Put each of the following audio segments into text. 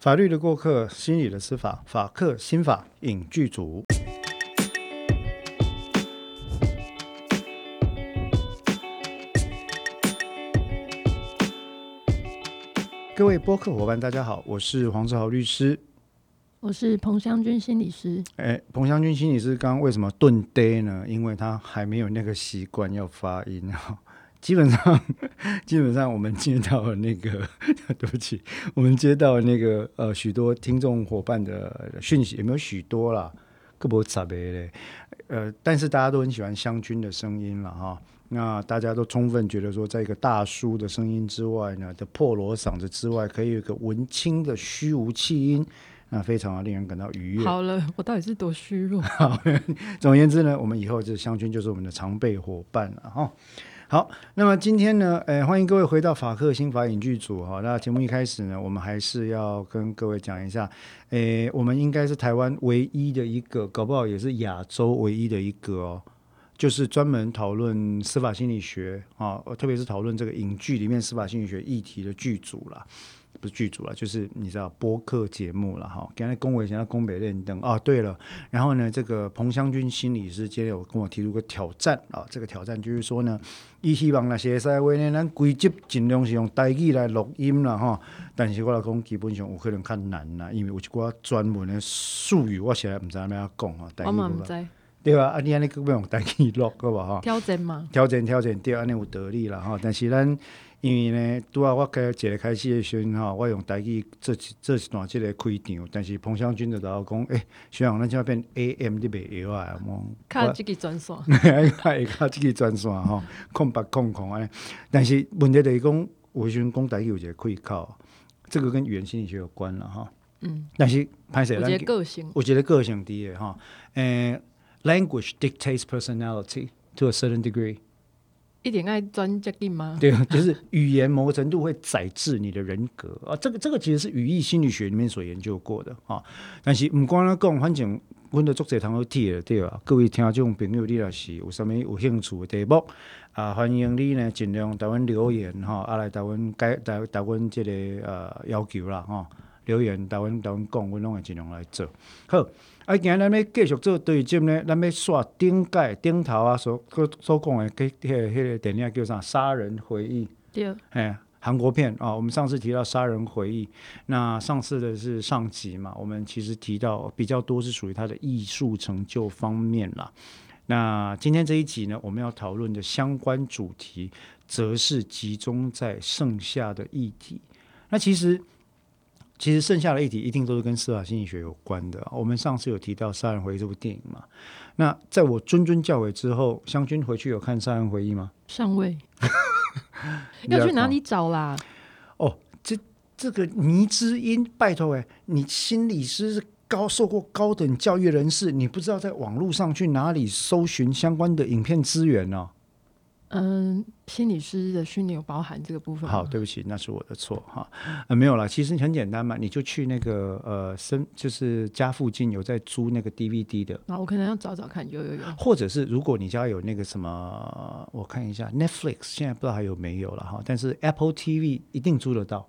法律的过客，心理的司法，法客心法影剧组。各位播客伙伴，大家好，我是黄志豪律师。我是彭湘君心理师。哎，彭湘君心理师刚刚为什么顿呆呢？因为他还没有那个习惯要发音哈。基本上，基本上我们接到了那个，对不起，我们接到那个呃许多听众伙伴的讯息，有没有许多啦？各不差别嘞。呃，但是大家都很喜欢湘军的声音了哈。那大家都充分觉得说，在一个大叔的声音之外呢，的破锣嗓子之外，可以有一个文青的虚无气音。那非常的令人感到愉悦。好了，我到底是多虚弱？好总而言之呢，我们以后这湘军就是我们的常备伙伴了哈。好，那么今天呢，诶，欢迎各位回到法克新法影剧组哈。那节目一开始呢，我们还是要跟各位讲一下，诶，我们应该是台湾唯一的一个，搞不好也是亚洲唯一的一个哦，就是专门讨论司法心理学啊，特别是讨论这个影剧里面司法心理学议题的剧组了。不是剧组了，就是你知道播客节目了哈。刚才恭维一下宫北练灯哦，对了，然后呢，这个彭湘军心理师今天有跟我提出个挑战啊，这个挑战就是说呢，伊希望那些赛话呢，咱规集尽量是用台语来录音了哈。但是我来讲，基本上有可能较难啦，因为有一寡专门的术语，我现在唔知咩样讲哈。我嘛唔知，对吧？啊，你安尼根本用台语录个吧哈？挑战嘛？挑战挑战，对，安尼有得力了哈。但是咱。因为呢，拄啊，我开一个开始的时阵吼，我用台语做做一段即个开场，但是彭湘军就甲我讲，诶，学长，咱即要变 AM 你袂晓啊，么？卡即个专线，会卡即个专线吼，空白空空安尼。但是问题就是讲，我时阵讲台语有一个可以靠，这个跟语言心理学有关了吼。嗯。但是拍摄，我觉得个性，我觉得个性伫诶吼。诶，language dictates personality to a certain degree。一点爱专接定吗？对啊，就是语言某个程度会载制你的人格啊。这个这个其实是语义心理学里面所研究过的啊。但是唔光咧讲，反正阮的作者堂都提了对啊。各位听众朋友，你若是有啥物有兴趣的题目啊，欢迎你呢尽量台湾留言哈，啊来台湾改台台湾这个呃要求啦哈。留言台湾台湾讲，阮拢会尽量来做好。啊，今日咱要继续做对节呢，咱要刷顶盖顶头啊，所所讲的，迄迄个迄个电影叫啥？《杀人回忆》。对。哎，韩国片啊，我们上次提到《杀人回忆》，那上次的是上集嘛，我们其实提到比较多是属于它的艺术成就方面啦。那今天这一集呢，我们要讨论的相关主题，则是集中在剩下的议题。那其实。其实剩下的议题一定都是跟司法心理学有关的。我们上次有提到《杀人回忆》这部电影嘛？那在我谆谆教诲之后，湘君回去有看《杀人回忆》吗？尚未。要去哪里找啦？哦，这这个倪之音，拜托哎，你心理师是高受过高等教育人士，你不知道在网络上去哪里搜寻相关的影片资源呢？嗯，心理师的训练有包含这个部分。好，对不起，那是我的错哈。呃，没有了，其实很简单嘛，你就去那个呃，生就是家附近有在租那个 DVD 的。啊，我可能要找找看，有有有。或者是如果你家有那个什么，我看一下 Netflix，现在不知道还有没有了哈。但是 Apple TV 一定租得到。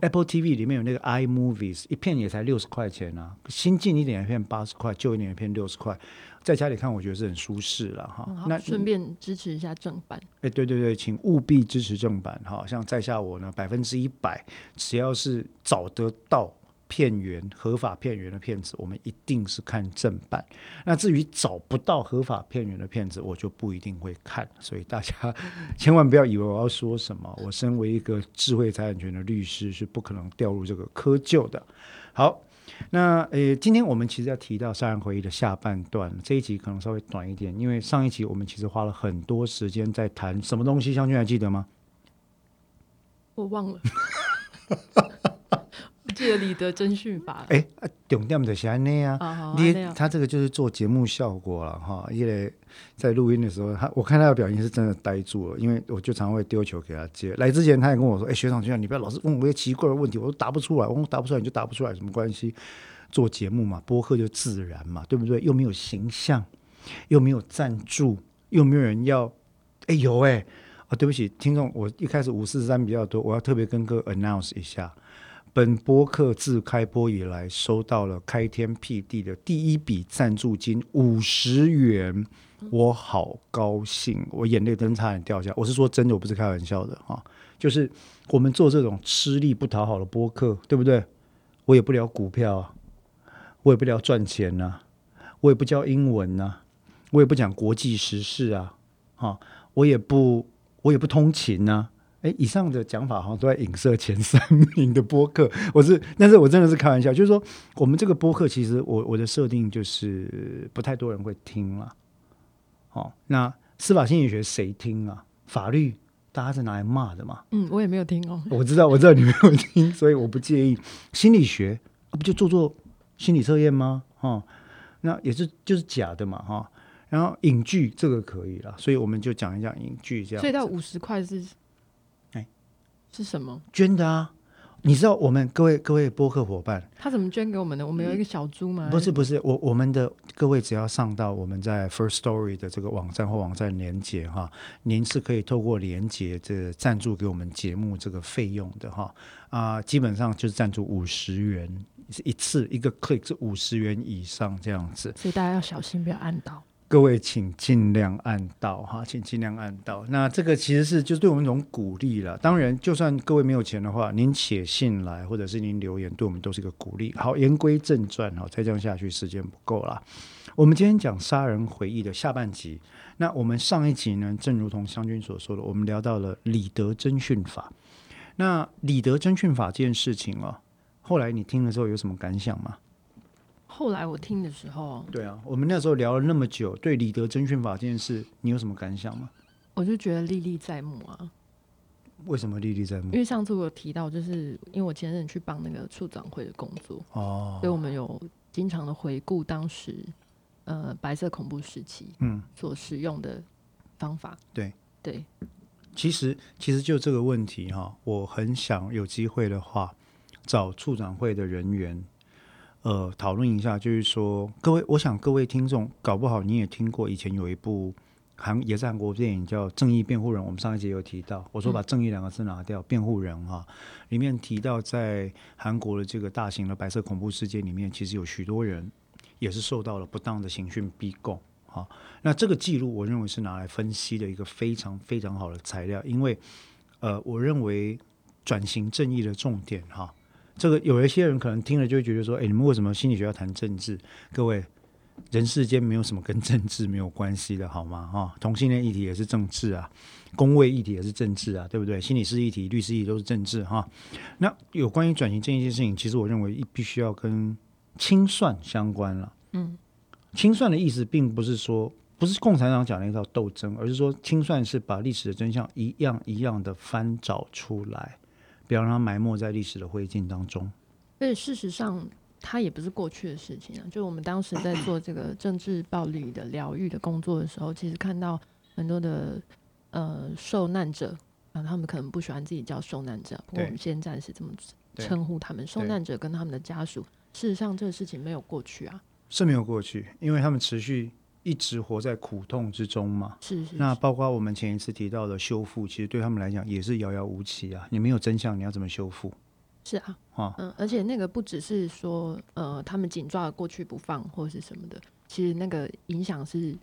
Apple TV 里面有那个 iMovies，一片也才六十块钱啊，新进一点的片八十块，旧一点的片六十块。在家里看，我觉得是很舒适了哈。那顺便支持一下正版。哎，对对对，请务必支持正版哈。像在下我呢，百分之一百，只要是找得到片源、合法片源的片子，我们一定是看正版。那至于找不到合法片源的片子，我就不一定会看。所以大家千万不要以为我要说什么，我身为一个智慧财产权的律师，是不可能掉入这个窠臼的。好。那呃，今天我们其实要提到《杀人回忆》的下半段，这一集可能稍微短一点，因为上一集我们其实花了很多时间在谈什么东西，湘君还记得吗？我忘了。记得李德征训法。哎，重点就是安尼啊，你他这个就是做节目效果了哈。因为在录音的时候，他我看他的表情是真的呆住了，因为我就常会丢球给他接。来之前他也跟我说：“哎，学长学长，你不要老是问我一些奇怪的问题，我都答不出来。我答不出来你就答不出来，什么关系？做节目嘛，播客就自然嘛，对不对？又没有形象，又没有赞助，又没有人要。哎，有哎，啊，对不起，听众，我一开始五四三比较多，我要特别跟各位 announce 一下。”本播客自开播以来收到了开天辟地的第一笔赞助金五十元，我好高兴，我眼泪真差点掉下。我是说真的，我不是开玩笑的哈。就是我们做这种吃力不讨好的播客，对不对？我也不聊股票啊，我也不聊赚钱呐、我也不教英文呐、我也不讲国际时事啊，哈，我也不我也不通勤呐、哎，以上的讲法好像都在影射前三名的播客。我是，但是我真的是开玩笑，就是说，我们这个播客其实我我的设定就是不太多人会听了。哦，那司法心理学谁听啊？法律大家是拿来骂的嘛？嗯，我也没有听哦。我知道，我知道你没有听，所以我不介意。心理学、啊、不就做做心理测验吗？哈、那也是就是假的嘛，哈、然后影剧这个可以了，所以我们就讲一讲影剧这样子。所以到五十块是，哎，是什么？捐的啊。你知道我们各位各位播客伙伴，他怎么捐给我们的？我们有一个小猪吗？不是不是，我我们的各位只要上到我们在 First Story 的这个网站或网站连接哈，您是可以透过连接这赞助给我们节目这个费用的哈啊、基本上就是赞助五十元一次，一个 click 是五十元以上这样子。所以大家要小心，不要按到。各位请尽量按到哈，请尽量按到。那这个其实是就是对我们一种鼓励了。当然，就算各位没有钱的话，您写信来或者是您留言，对我们都是一个鼓励。好，言归正传哈，再这样下去时间不够了。我们今天讲《杀人回忆》的下半集。那我们上一集呢，正如同湘军所说的，我们聊到了李德侦讯法。那李德侦讯法这件事情哦，后来你听了之后有什么感想吗？后来我听的时候，对啊，我们那时候聊了那么久，对李德征讯法这件事，你有什么感想吗？我就觉得历历在目啊。为什么历历在目因？为上次我有提到，就是因为我前任去帮那个处长会的工作，哦所以我们有经常的回顾当时呃白色恐怖时期嗯，所使用的方法。对对，其实其实就这个问题哈，我很想有机会的话，找处长会的人员，呃，讨论一下，就是说，各位，我想各位听众，搞不好你也听过，以前有一部韩也是韩国电影叫《正义辩护人》，我们上一节有提到，我说把“正义”两个字拿掉，辩护人哈，里面提到在韩国的这个大型的白色恐怖事件里面，其实有许多人也是受到了不当的刑讯逼供。好，那这个记录，我认为是拿来分析的一个非常非常好的材料，因为呃，我认为转型正义的重点哈，这个有一些人可能听了就会觉得说，哎，你们为什么心理学要谈政治？各位，人世间没有什么跟政治没有关系的好吗？哈，同性恋议题也是政治啊，公卫议题也是政治啊，对不对？心理师议题、律师议题都是政治哈。那有关于转型正义这件事情，其实我认为必须要跟清算相关了。嗯，清算的意思并不是说不是共产党讲的一套斗争，而是说清算是把历史的真相一样一样的翻找出来，不要让它埋没在历史的灰烬当中。而且事实上，它也不是过去的事情啊。就我们当时在做这个政治暴力的疗愈的工作的时候，其实看到很多的呃受难者啊，他们可能不喜欢自己叫受难者，不过我们现在是这么称呼他们。受难者跟他们的家属，事实上这个事情没有过去啊。是没有过去，因为他们持续一直活在苦痛之中嘛。是是是那包括我们前一次提到的修复，其实对他们来讲也是遥遥无期啊。你没有真相，你要怎么修复是啊，啊？嗯，而且那个不只是说呃他们紧抓过去不放或是什么的，其实那个影响是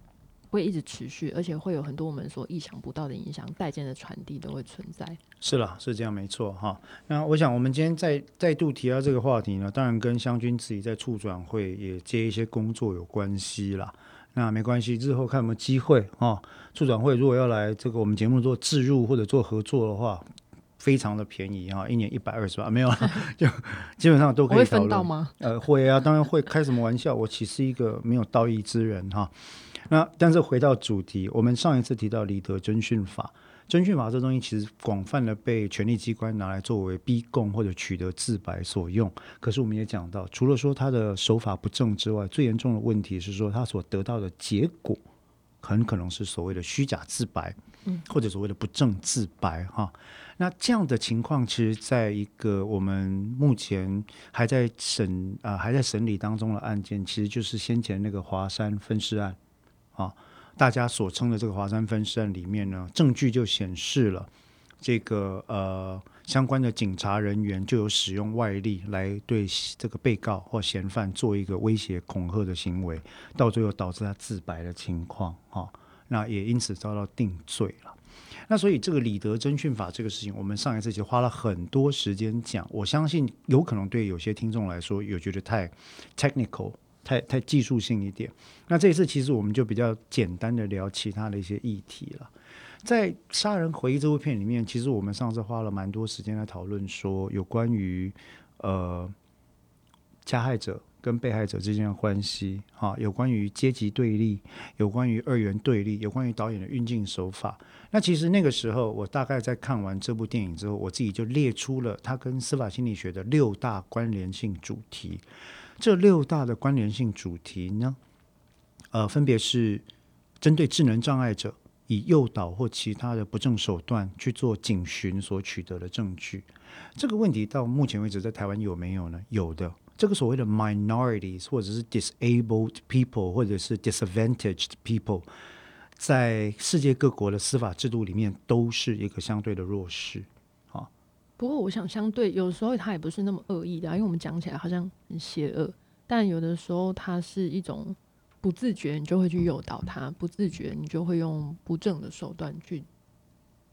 会一直持续，而且会有很多我们所意想不到的影响，代间的传递都会存在。是啦，是这样没错哈。那我想我们今天再再度提到这个话题呢，当然跟湘军自己在处转会也接一些工作有关系啦。那没关系，日后看有没有机会哈。处转会如果要来这个我们节目做置入或者做合作的话，非常的便宜啊，一年一百二十万没有啦，就基本上都可以。分到吗？呃，会啊，当然会。开什么玩笑？我岂是一个没有道义之人哈？那但是回到主题，我们上一次提到李德征训法，侦讯法这东西其实广泛的被权力机关拿来作为逼供或者取得自白所用。可是我们也讲到，除了说他的手法不正之外，最严重的问题是说他所得到的结果很可能是所谓的虚假自白，嗯，或者所谓的不正自白哈。那这样的情况，其实在一个我们目前还在审啊、还在审理当中的案件，其实就是先前那个华山分尸案啊，大家所称的这个华山分尸案里面呢，证据就显示了这个呃相关的警察人员就有使用外力来对这个被告或嫌犯做一个威胁恐吓的行为，到最后导致他自白的情况，哈，那也因此遭到定罪了。那所以这个李德侦讯法这个事情，我们上一次就花了很多时间讲，我相信有可能对有些听众来说有觉得太 technical、太太技术性一点。那这一次其实我们就比较简单的聊其他的一些议题了。在《杀人回忆》这部片里面，其实我们上次花了蛮多时间来讨论，说有关于呃加害者跟被害者之间的关系，哈，有关于阶级对立，有关于二元对立，有关于导演的运镜手法。那其实那个时候，我大概在看完这部电影之后，我自己就列出了它跟司法心理学的六大关联性主题。这六大的关联性主题呢，呃，分别是针对智能障碍者。以诱导或其他的不正手段去做警询所取得的证据，这个问题到目前为止在台湾有没有呢？有的，这个所谓的 minorities 或者是 disabled people 或者是 disadvantaged people，在世界各国的司法制度里面都是一个相对的弱势。啊，不过我想相对有时候他也不是那么恶意的，因为我们讲起来好像很邪恶，但有的时候它是一种。不自觉，你就会去诱导他；不自觉，你就会用不正的手段去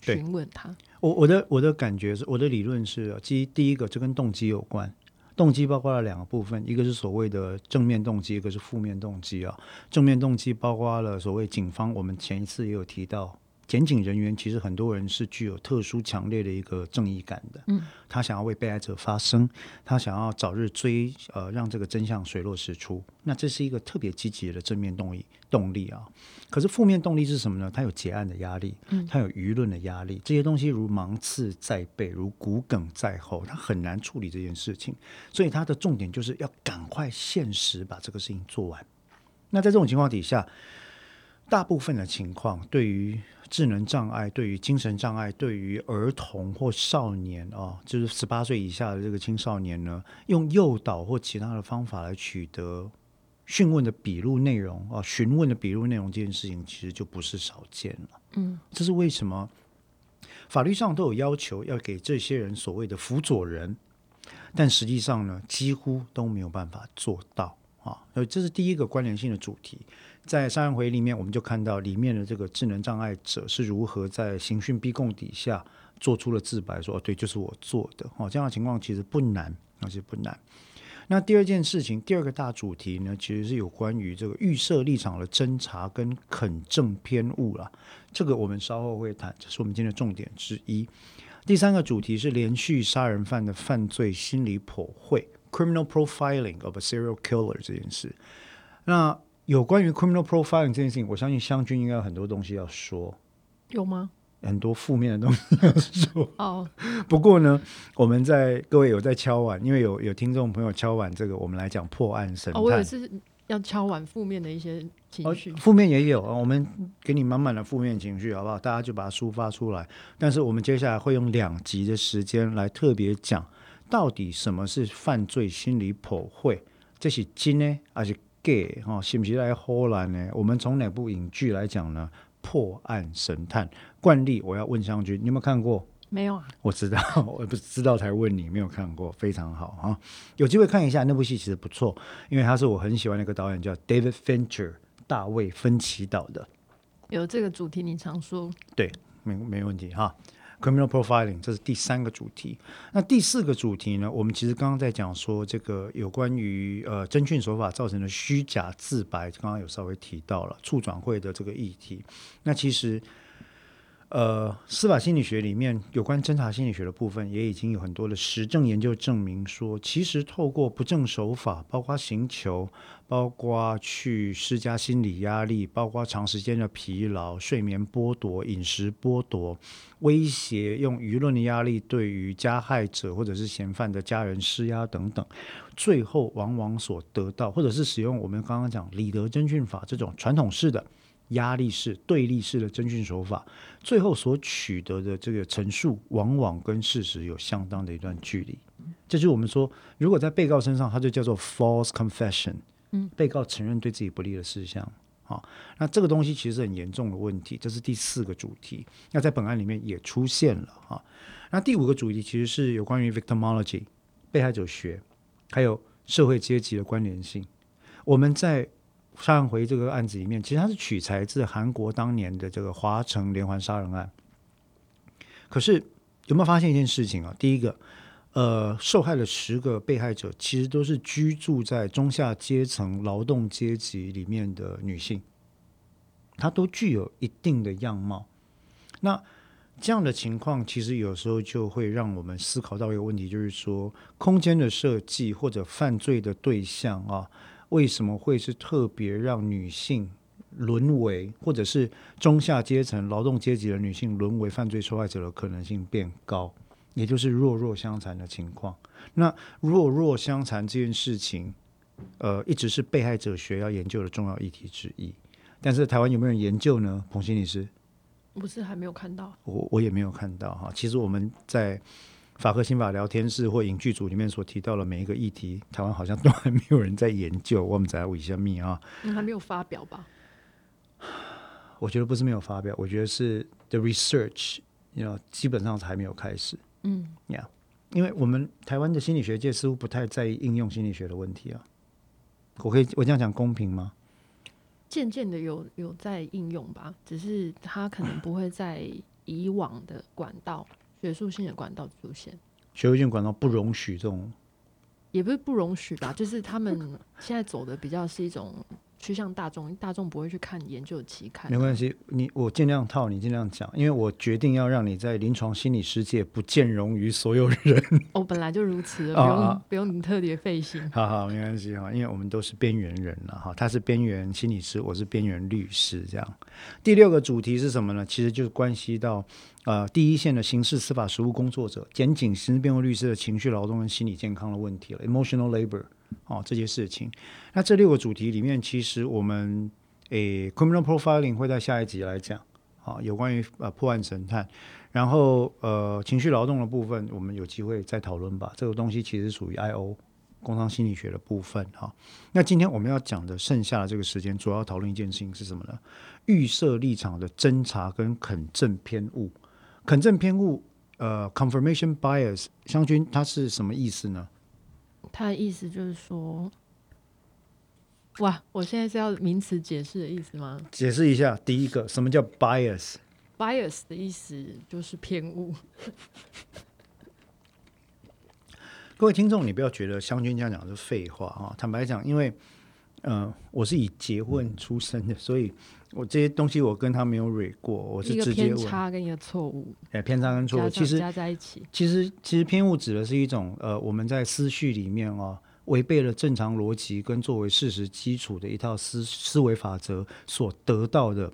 询问他。我我的我的感觉是，我的理论是，其实第一个，这跟动机有关。动机包括了两个部分，一个是所谓的正面动机，一个是负面动机啊。正面动机包括了所谓警方，我们前一次也有提到。检警人员其实很多人是具有特殊强烈的一个正义感的，嗯，他想要为被害者发声，他想要早日追呃让这个真相水落石出，那这是一个特别积极的正面动力动力啊。可是负面动力是什么呢？他有结案的压力，嗯，他有舆论的压力，这些东西如芒刺在背，如骨梗在后，他很难处理这件事情，所以他的重点就是要赶快现实把这个事情做完。那在这种情况底下，大部分的情况对于智能障碍对于精神障碍，对于儿童或少年啊，就是十八岁以下的这个青少年呢，用诱导或其他的方法来取得讯问的笔录内容啊，询问的笔录内容这件事情，其实就不是少见了。嗯，这是为什么？法律上都有要求要给这些人所谓的辅佐人，但实际上呢，几乎都没有办法做到啊。所以这是第一个关联性的主题。在杀人回里面，我们就看到里面的这个智能障碍者是如何在刑讯逼供底下做出了自白，说：“哦，对，就是我做的。”哦，这样的情况其实不难，而且不难。那第二件事情，第二个大主题呢，其实是有关于这个预设立场的侦查跟肯正偏误了。这个我们稍后会谈，这是我们今天的重点之一。第三个主题是连续杀人犯的犯罪心理剖绘 （criminal profiling of a serial killer） 这件事。那有关于 criminal profiling 这件事情，我相信湘军应该有很多东西要说。有吗？很多负面的东西要说。哦。不过呢，我们在各位有在敲碗，因为有有听众朋友敲碗，这个我们来讲破案神探。我也是要敲碗负面的一些情绪。负面也有啊，我们给你满满的负面情绪，好不好？大家就把它抒发出来。但是我们接下来会用两集的时间来特别讲，到底什么是犯罪心理剖绘？这是真呢，还是？给哈，是不是来荷兰呢？我们从哪部影剧来讲呢？破案神探惯例，我要问湘君，你有没有看过？没有啊。我知道，我不知道才问你，没有看过，非常好哈。有机会看一下那部戏，其实不错，因为他是我很喜欢的一个导演，叫 David Fincher，大卫芬奇导的。有这个主题，你常说。对，没没问题哈。Criminal profiling，这是第三个主题。那第四个主题呢？我们其实刚刚在讲说这个有关于呃侦讯手法造成的虚假自白，刚刚有稍微提到了促转会的这个议题。那其实。呃，司法心理学里面有关侦查心理学的部分，也已经有很多的实证研究证明说，其实透过不正手法，包括刑求，包括去施加心理压力，包括长时间的疲劳、睡眠剥夺、饮食剥夺、威胁，用舆论的压力对于加害者或者是嫌犯的家人施压等等，最后往往所得到，或者是使用我们刚刚讲李德侦讯法这种传统式的。压力式、对立式的侦讯手法，最后所取得的这个陈述，往往跟事实有相当的一段距离。这就是我们说，如果在被告身上，它就叫做 false confession。嗯，被告承认对自己不利的事项，啊。那这个东西其实很严重的问题，这是第四个主题。那在本案里面也出现了啊。那第五个主题其实是有关于 victimology 被害者学，还有社会阶级的关联性。我们在上回这个案子里面，其实它是取材自韩国当年的这个华城连环杀人案。可是有没有发现一件事情啊？第一个，呃，受害的十个被害者其实都是居住在中下阶层劳动阶级里面的女性，她都具有一定的样貌。那这样的情况，其实有时候就会让我们思考到一个问题，就是说，空间的设计或者犯罪的对象啊，为什么会是特别让女性？沦为，或者是中下阶层劳动阶级的女性沦为犯罪受害者的可能性变高，也就是弱弱相残的情况。那弱弱相残这件事情，呃，一直是被害者学要研究的重要议题之一。但是台湾有没有人研究呢？彭心理师，不是还没有看到，我我也没有看到哈。其实我们在法科刑法聊天室或影剧组里面所提到的每一个议题，台湾好像都还没有人在研究。我们再来问一下密啊，还没有发表吧？我觉得不是没有发表，我觉得是 the research，你知道，基本上还没有开始。嗯，呀，因为我们台湾的心理学界似乎不太在意应用心理学的问题啊。我可以我这样讲公平吗？渐渐的有有在应用吧，只是它可能不会在以往的管道、学术性的管道出现。学术性管道不容许这种，也不是不容许吧，就是他们现在走的比较是一种。趋向大众，大众不会去看研究期刊。没关系，你我尽量套，你尽量讲，因为我决定要让你在临床心理世界不见容于所有人。哦，本来就如此，不用不用你特别费心。好好，没关系哈，因为我们都是边缘人了哈。他是边缘心理师，我是边缘律师，这样。第六个主题是什么呢？其实就是关系到呃第一线的刑事司法实务工作者、检警、刑事辩护律师的情绪劳动跟心理健康的问题了，emotional labor。哦，这些事情，那这六个主题里面，其实我们诶，criminal profiling 会在下一集来讲，好，有关于呃破案神探，然后呃情绪劳动的部分，我们有机会再讨论吧。这个东西其实属于 I O 工商心理学的部分哈。那今天我们要讲的剩下的这个时间，主要讨论一件事情是什么呢？预设立场的侦查跟肯正偏误，肯正偏误，呃，confirmation bias，湘军它是什么意思呢？他的意思就是说，哇，我现在是要名词解释的意思吗？解释一下，第一个，什么叫 bias？bias 的意思就是偏误。各位听众，你不要觉得湘军这样讲是废话啊！坦白讲，因为，嗯，我是以结婚出身的，所以我这些东西我跟他没有蕊过，我是直接偏差跟一个错误，哎，偏差跟错误，其实加在一起，其实其实偏误指的是一种呃，我们在思绪里面哦，违背了正常逻辑跟作为事实基础的一套思思维法则所得到的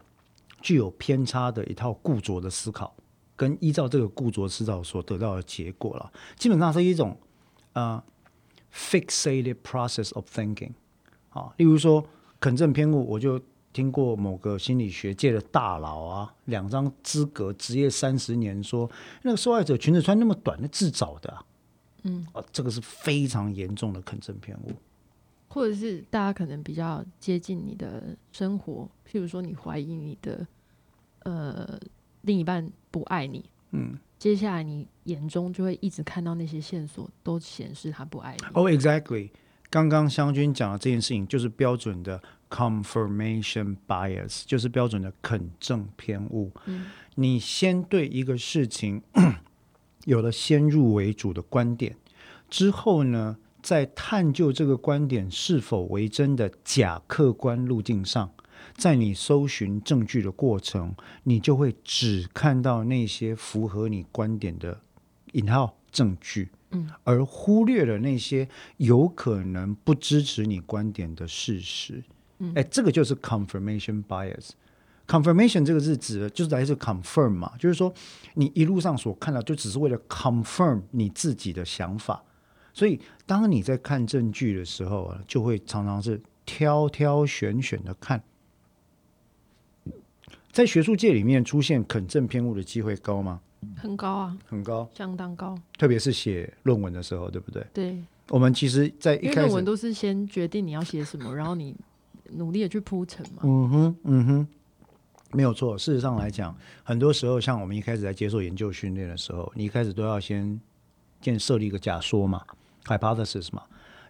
具有偏差的一套固着的思考，跟依照这个固着思考所得到的结果了，基本上是一种呃 fixated process of thinking，啊，例如说肯正偏误，我就。听过某个心理学界的大佬啊，两张资格，职业三十年，说那个受害者裙子穿那么短，那自找的，嗯，啊，这个是非常严重的肯正偏误，或者是大家可能比较接近你的生活，譬如说你怀疑你的呃另一半不爱你，嗯，接下来你眼中就会一直看到那些线索，都显示他不爱你。哦，exactly，刚刚湘军讲的这件事情就是标准的。Confirmation bias 就是标准的肯正偏误。嗯，你先对一个事情 有了先入为主的观点，之后呢，在探究这个观点是否为真的假客观路径上，在你搜寻证据的过程，你就会只看到那些符合你观点的引号证据，嗯，而忽略了那些有可能不支持你观点的事实。嗯哎，这个就是 confirmation bias。confirmation 这个是指的就是来自 confirm 嘛，就是说你一路上所看到，就只是为了 confirm 你自己的想法。所以当你在看证据的时候啊，就会常常是挑挑选选的看。在学术界里面出现肯正偏误的机会高吗？很高啊，很高，相当高。特别是写论文的时候，对不对？对。我们其实，在一开始论文都是先决定你要写什么，然后你。努力的去铺陈嘛。嗯哼，嗯哼，没有错。事实上来讲，很多时候像我们一开始在接受研究训练的时候，你一开始都要先建设立一个假说嘛，hypothesis 嘛。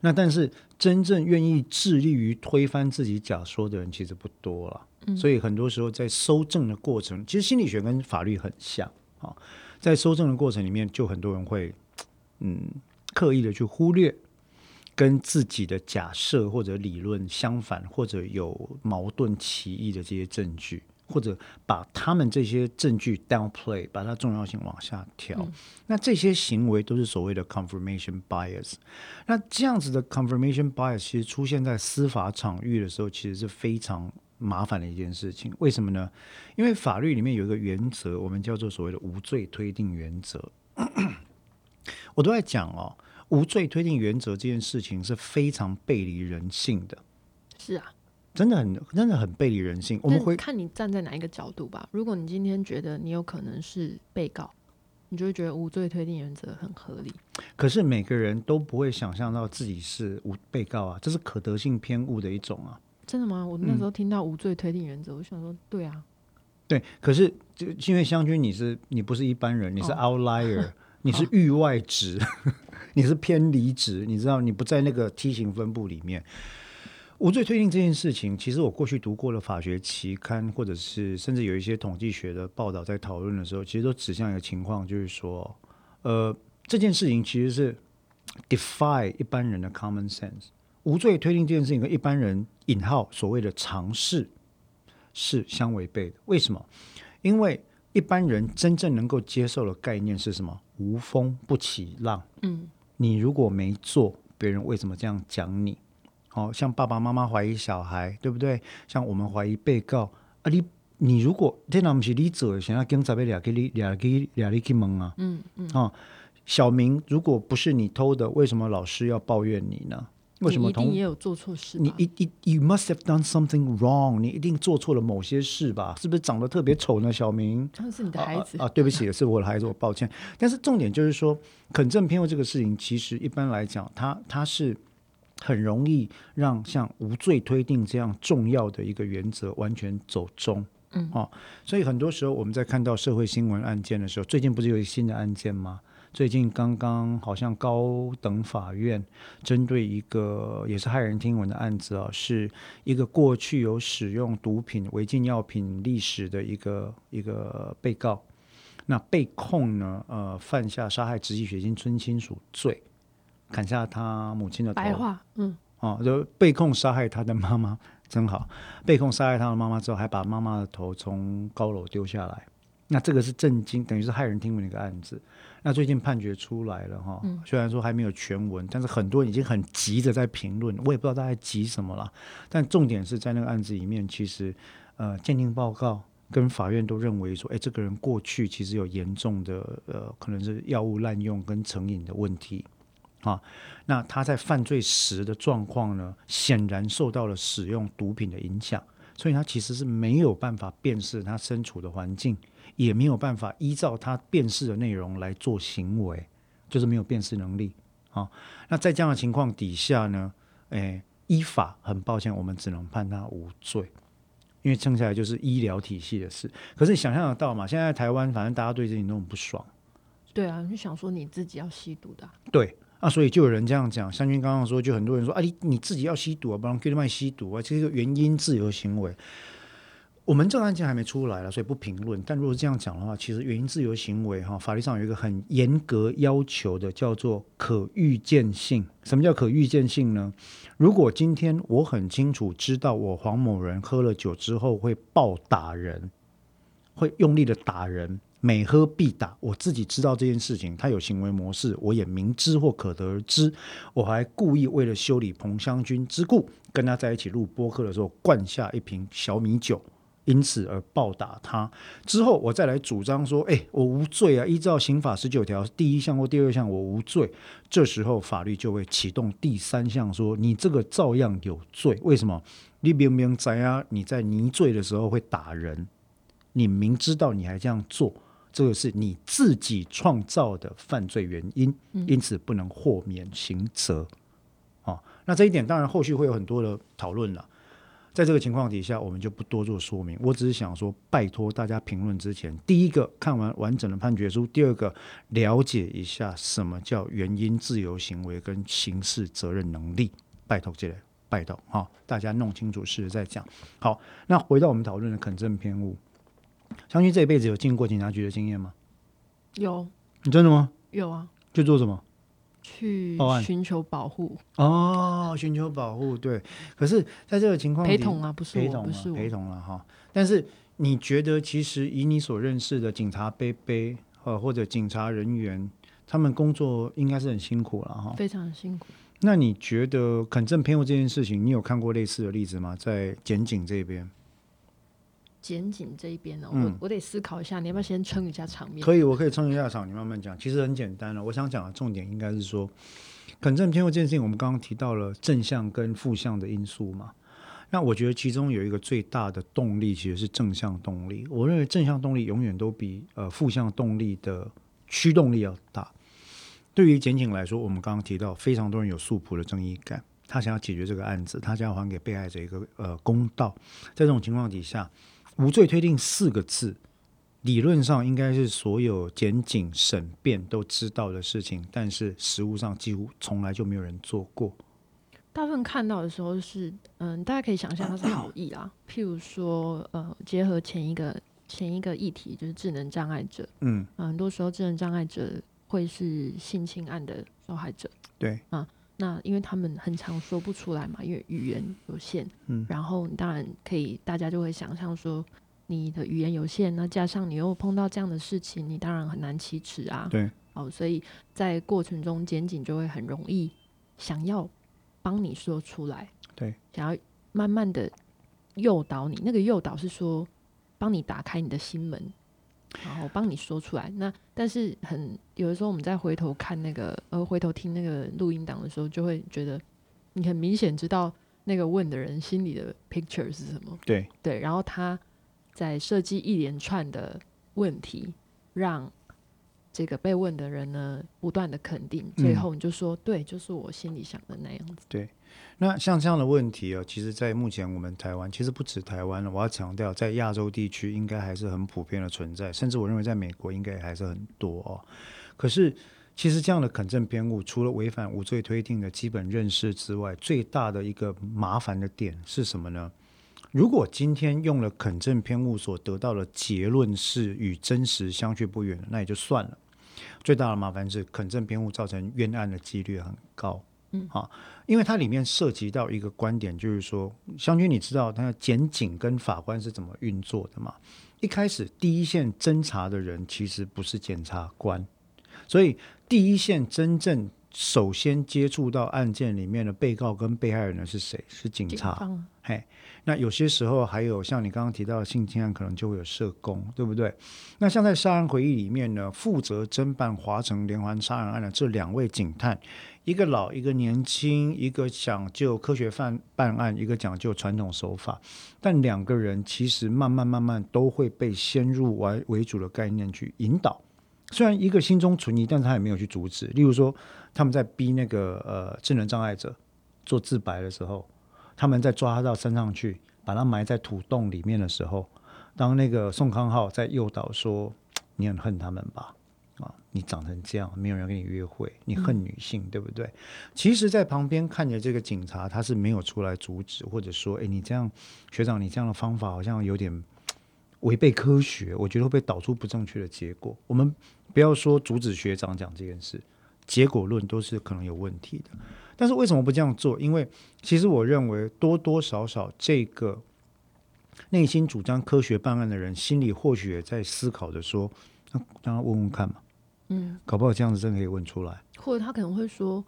那但是真正愿意致力于推翻自己假说的人其实不多了。所以很多时候在搜证的过程，其实心理学跟法律很像啊。在搜证的过程里面，就很多人会嗯刻意的去忽略跟自己的假设或者理论相反或者有矛盾歧义的这些证据，或者把他们这些证据 downplay，把它重要性往下调。那这些行为都是所谓的 confirmation bias。那这样子的 confirmation bias 其实出现在司法场域的时候，其实是非常。麻烦的一件事情，为什么呢？因为法律里面有一个原则，我们叫做所谓的无罪推定原则。我都在讲哦，无罪推定原则这件事情是非常背离人性的。是啊，真的很真的很背离人性。我们会看你站在哪一个角度吧。如果你今天觉得你有可能是被告，你就会觉得无罪推定原则很合理。可是每个人都不会想象到自己是无被告啊，这是可得性偏误的一种啊。真的吗？我那时候听到无罪推定原则，我想说，对啊，对。可是就因为湘军，你是你不是一般人，你是 outlier，你是域外值，你是偏离值，你知道，你不在那个梯形分布里面。无罪推定这件事情，其实我过去读过的法学期刊，或者是甚至有一些统计学的报道，在讨论的时候，其实都指向一个情况，就是说，呃，这件事情其实是 defy 一般人的 common sense。无罪推定这件事情跟一般人引号所谓的常识是相违背的。为什么？因为一般人真正能够接受的概念是什么？无风不起浪。嗯，你如果没做，别人为什么这样讲你？哦，像爸爸妈妈怀疑小孩，对不对？像我们怀疑被告啊，你你如果天哪，不是你做，想要警察被俩给你俩给俩你去蒙啊？嗯嗯。哦，小明，如果不是你偷的，为什么老师要抱怨你呢？为什么？一定也有做错事。你一一，You must have done something wrong。你一定做错了某些事吧？是不是长得特别丑呢？小明，他是你的孩子啊！对不起，是我的孩子，我抱歉。但是重点就是说，肯正偏误这个事情，其实一般来讲，它它是很容易让像无罪推定这样重要的一个原则完全走中。嗯，哦，所以很多时候我们在看到社会新闻案件的时候，最近不是有一新的案件吗？最近刚刚好像高等法院针对一个也是骇人听闻的案子啊，是一个过去有使用毒品、违禁药品历史的一个一个被告，那被控呢，呃，犯下杀害直系血亲村亲属罪，砍下他母亲的头。白话，嗯，哦，就被控杀害他的妈妈，真好。被控杀害他的妈妈之后，还把妈妈的头从高楼丢下来。那这个是震惊，等于是骇人听闻的一个案子。那最近判决出来了哈，虽然说还没有全文，但是很多人已经很急着在评论，我也不知道大家急什么了。但重点是在那个案子里面，其实呃鉴定报告跟法院都认为说，哎，这个人过去其实有严重的呃可能是药物滥用跟成瘾的问题啊。那他在犯罪时的状况呢，显然受到了使用毒品的影响，所以他其实是没有办法辨识他身处的环境。也没有办法依照他辨识的内容来做行为，就是没有辨识能力啊。那在这样的情况底下呢，诶，依法很抱歉，我们只能判他无罪，因为剩下来就是医疗体系的事。可是你想象得到嘛？现在台湾反正大家对这情都很不爽。对啊，就想说你自己要吸毒的。对啊，所以就有人这样讲。湘君刚刚说，就很多人说啊，你你自己要吸毒啊，不然给你卖吸毒啊，这个原因自由行为。我们这个案件还没出来了，所以不评论。但如果这样讲的话，其实原因自由行为哈，法律上有一个很严格要求的，叫做可预见性。什么叫可预见性呢？如果今天我很清楚知道我黄某人喝了酒之后会暴打人，会用力的打人，每喝必打，我自己知道这件事情，他有行为模式，我也明知或可得而知，我还故意为了修理彭湘军之故，跟他在一起录播客的时候灌下一瓶小米酒。因此而暴打他之后，我再来主张说：“哎，我无罪啊！依照刑法十九条第一项或第二项，我无罪。”这时候法律就会启动第三项，说：“你这个照样有罪。为什么？你明明在啊，你在泥醉的时候会打人，你明知道你还这样做，这个是你自己创造的犯罪原因，因此不能豁免刑责。”啊，那这一点当然后续会有很多的讨论了。在这个情况底下，我们就不多做说明。我只是想说，拜托大家评论之前，第一个看完完整的判决书，第二个了解一下什么叫原因自由行为跟刑事责任能力。拜托这类，拜托哈，大家弄清楚事实再讲。好，那回到我们讨论的肯正偏误，相信这一辈子有进过警察局的经验吗？有，你真的吗？有啊，就做什么？去寻求保护，哦，寻求保护，对。可是，在这个情况底陪同啊，不是我，陪同了不是我，陪同了哈。但是你觉得，其实以你所认识的警察杯杯呃或者警察人员，他们工作应该是很辛苦了哈。非常辛苦。那你觉得肯正偏误这件事情，你有看过类似的例子吗？在检警这边，检警这一边呢、嗯我我得思考一下，你要不要先撑一下场面？可以，我可以撑一下场，你慢慢讲。其实很简单了，我想讲的重点应该是说，肯正偏误这件事情，我们刚刚提到了正向跟负向的因素嘛。那我觉得其中有一个最大的动力其实是正向动力。我认为正向动力永远都比呃负向动力的驱动力要大。对于检警来说，我们刚刚提到非常多人有诉苦的正义感，他想要解决这个案子，他想要还给被害者一个呃公道。在这种情况底下，无罪推定四个字，理论上应该是所有检警审辩都知道的事情，但是实务上几乎从来就没有人做过。大部分看到的时候是，嗯，大家可以想象它是好意啦。譬如说，呃，结合前一个前一个议题就是智能障碍者，嗯，嗯，很多时候智能障碍者会是性侵案的受害者。对，那因为他们很常说不出来嘛，因为语言有限，嗯然后你当然可以，大家就会想象说，你的语言有限，那加上你又碰到这样的事情，你当然很难启齿啊。对，哦，所以在过程中，检警就会很容易想要帮你说出来，对，想要慢慢的诱导你。那个诱导是说，帮你打开你的心门，然后帮你说出来。那但是很有的时候，我们再回头看那个呃，回头听那个录音档的时候，就会觉得你很明显知道那个问的人心里的 picture 是什么。对，对，然后他在设计一连串的问题，让这个被问的人呢不断的肯定，最嗯后你就说、对，就是我心里想的那样子。那像这样的问题啊，其实，在目前我们台湾，其实不止台湾了。我要强调，在亚洲地区应该还是很普遍的存在，甚至我认为在美国应该还是很多哦。可是，其实这样的肯正偏误，除了违反无罪推定的基本认识之外，最大的一个麻烦的点是什么呢？如果今天用了肯正偏误所得到的结论是与真实相去不远，那也就算了。最大的麻烦是肯正偏误造成冤案的几率很高。嗯，啊，因为它里面涉及到一个观点，就是说，湘军，你知道他检警跟法官是怎么运作的吗？一开始第一线侦查的人其实不是检察官，所以第一线真正首先接触到案件里面的被告跟被害人的是谁？是警警察。方嘿，那有些时候还有像你刚刚提到的性侵案，可能就会有社工，对不对？那像在杀人回忆里面呢，负责侦办华城连环杀人案的这两位警探，一个老，一个年轻，一个讲究科学犯办案，一个讲究传统手法，但两个人其实慢慢慢慢都会被先入为为主的概念去引导。虽然一个心中存疑，但是他也没有去阻止。例如说，他们在逼那个呃智能障碍者做自白的时候，他们在抓他到山上去，把他埋在土洞里面的时候，当那个宋康昊在诱导说：“你很恨他们吧？啊，你长成这样，没有人跟你约会，你恨女性，对不对？”其实，在旁边看着这个警察，他是没有出来阻止，或者说：“哎，你这样，学长，你这样的方法好像有点违背科学，我觉得会被导出不正确的结果。”我们不要说阻止学长讲这件事，结果论都是可能有问题的。但是为什么不这样做？因为其实我认为多多少少这个内心主张科学办案的人，心里或许也在思考着说，那让他问问看嘛，嗯，搞不好这样子真的可以问出来。或者他可能会说，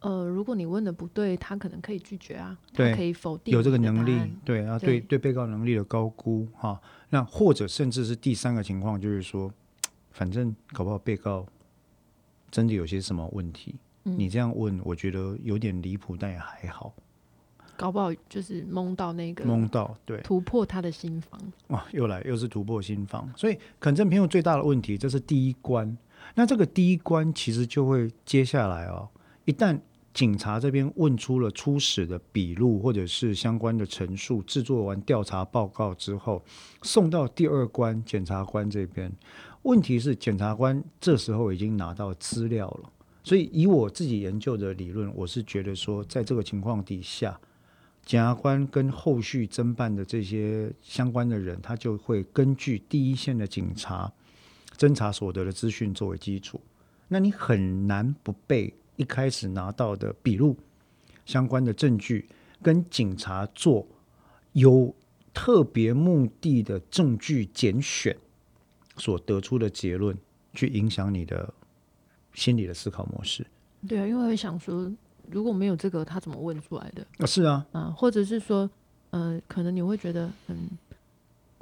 呃，如果你问的不对，他可能可以拒绝啊，对他可以否定有这个能力，对，然后对对对被告能力的高估哈，那或者甚至是第三个情况，就是说，反正搞不好被告真的有些什么问题，嗯你这样问，我觉得有点离谱，但也还好，搞不好就是蒙到那个蒙到对。突破他的心房。哇，又来又是突破心房，所以肯正偏误最大的问题，这是第一关。那这个第一关其实就会接下来哦，一旦警察这边问出了初始的笔录或者是相关的陈述，制作完调查报告之后，送到第二关检察官这边。问题是，检察官这时候已经拿到资料了，所以以我自己研究的理论，我是觉得说，在这个情况底下，检察官跟后续侦办的这些相关的人，他就会根据第一线的警察侦查所得的资讯作为基础，那你很难不被一开始拿到的笔录相关的证据跟警察做有特别目的的证据拣选。所得出的结论去影响你的心理的思考模式。对啊，因为会想说，如果没有这个，他怎么问出来的？啊，是啊，啊，或者是说，呃，可能你会觉得很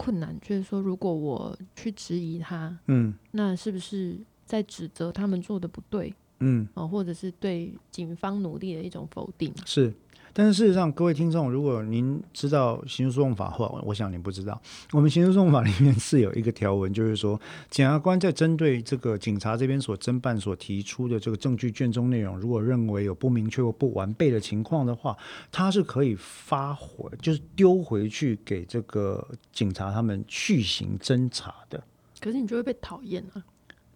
困难，就是说，如果我去质疑他，嗯那是不是在指责他们做的不对？嗯，哦，或者是对警方努力的一种否定？是。但是事实上，各位听众，如果您知道刑事诉讼法或我想您不知道，我们刑事诉讼法里面是有一个条文，就是说，检察官在针对这个警察这边所侦办所提出的这个证据卷宗内容，如果认为有不明确或不完备的情况的话，他是可以发回，就是丢回去给这个警察他们去行侦查的。可是你就会被讨厌啊。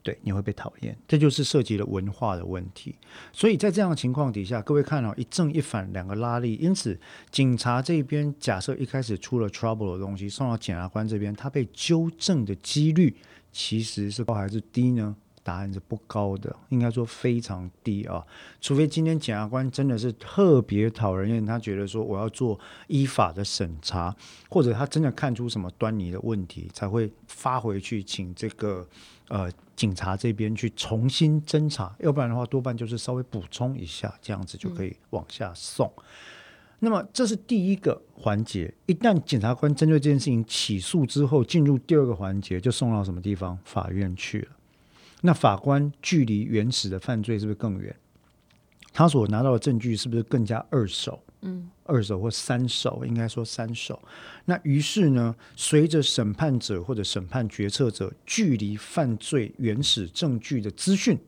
对，你会被讨厌，这就是涉及了文化的问题。所以在这样的情况底下，各位看到一正一反两个拉力，因此警察这边假设一开始出了 trouble 的东西送到检察官这边，他被纠正的几率其实是高还是低呢？答案是不高的，应该说非常低啊。除非今天检察官真的是特别讨人厌，他觉得说我要做依法的审查，或者他真的看出什么端倪的问题，才会发回去请这个呃。警察这边去重新侦查，要不然的话，多半就是稍微补充一下，这样子就可以往下送。那么这是第一个环节。一旦检察官针对这件事情起诉之后，进入第二个环节，就送到什么地方？法院去了。那法官距离原始的犯罪是不是更远？他所拿到的证据是不是更加二手？嗯，二手或三手，应该说三手。那于是呢，随着审判者或者审判决策者距离犯罪原始证据的资讯、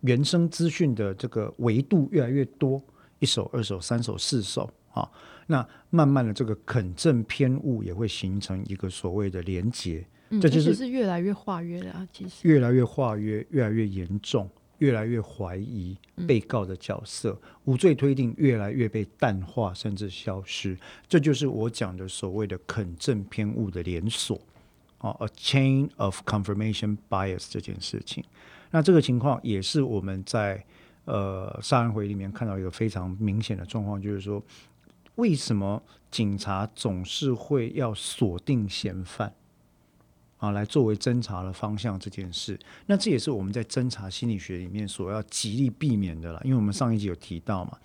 原生资讯的这个维度越来越多，一手、二手、三手、四手啊，那慢慢的这个肯证偏误也会形成一个所谓的连结，这就是是越来越化约了啊，其实越来越化约，越来越严重。越来越怀疑被告的角色，无罪推定越来越被淡化，甚至消失。这就是我讲的所谓的肯正偏误的连锁啊，a chain of confirmation bias 这件事情。那这个情况也是我们在呃杀人回里面看到一个非常明显的状况，就是说，为什么警察总是会要锁定嫌犯？啊，来作为侦查的方向这件事，那这也是我们在侦查心理学里面所要极力避免的了。因为我们上一集有提到嘛，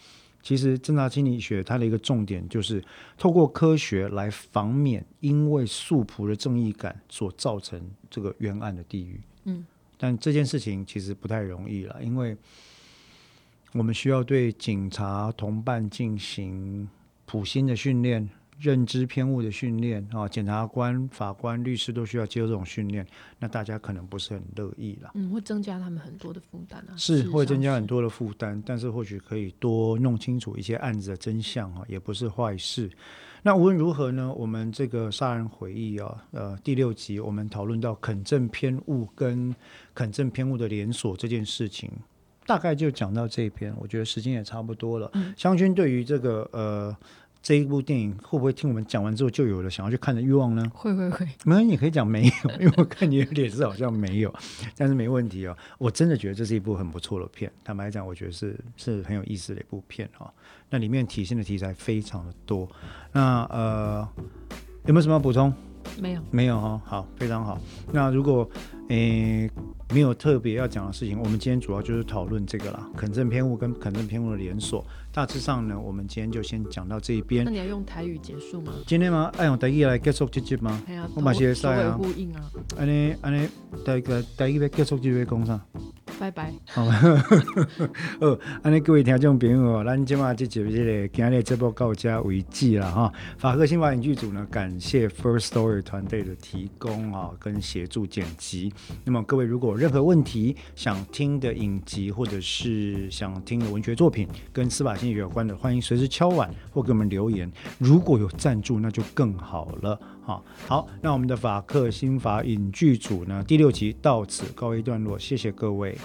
其实侦查心理学它的一个重点就是透过科学来防免因为素朴的正义感所造成这个冤案的地狱。嗯，但这件事情其实不太容易了，因为我们需要对警察同伴进行普心的训练。认知偏误的训练啊，检察官、法官、律师都需要接受这种训练，那大家可能不是很乐意了。嗯，会增加他们很多的负担啊。是会增加很多的负担，但是或许可以多弄清楚一些案子的真相啊，也不是坏事。那无论如何呢，我们这个杀人回忆啊，呃，第六集我们讨论到肯正偏误跟肯正偏误的连锁这件事情，大概就讲到这边。我觉得时间也差不多了。湘军对于这个呃。这一部电影会不会听我们讲完之后就有了想要去看的欲望呢？会会会，没关系，你可以讲没有，因为我看你的脸色好像没有，但是没问题哦。我真的觉得这是一部很不错的片，坦白讲，我觉得是是很有意思的一部片哈。那里面体现的题材非常的多，那呃有没有什么要补充？没有，没有哈。好，非常好。那如果诶。没有特别要讲的事情，我们今天主要就是讨论这个啦，肯正偏误跟肯正偏误的连锁。大致上呢，我们今天就先讲到这一边。那你要用台语结束吗？今天吗？爱用台语来结束这集吗？我马些塞啊。安尼安尼，台台台语要结束就要讲啥？拜拜。好，哦，安尼各位听众朋友哦，咱今嘛这集这个今日这部到这为止了哈。法科新法影剧组呢，感谢 First Story 团队的提供啊，跟协助剪辑。那么各位如果有任何问题想听的影集，或者是想听的文学作品跟司法心理学有关的，欢迎随时敲碗或给我们留言。如果有赞助，那就更好了。好，好，那我们的法克新法影剧组呢，第六集到此告一段落，谢谢各位。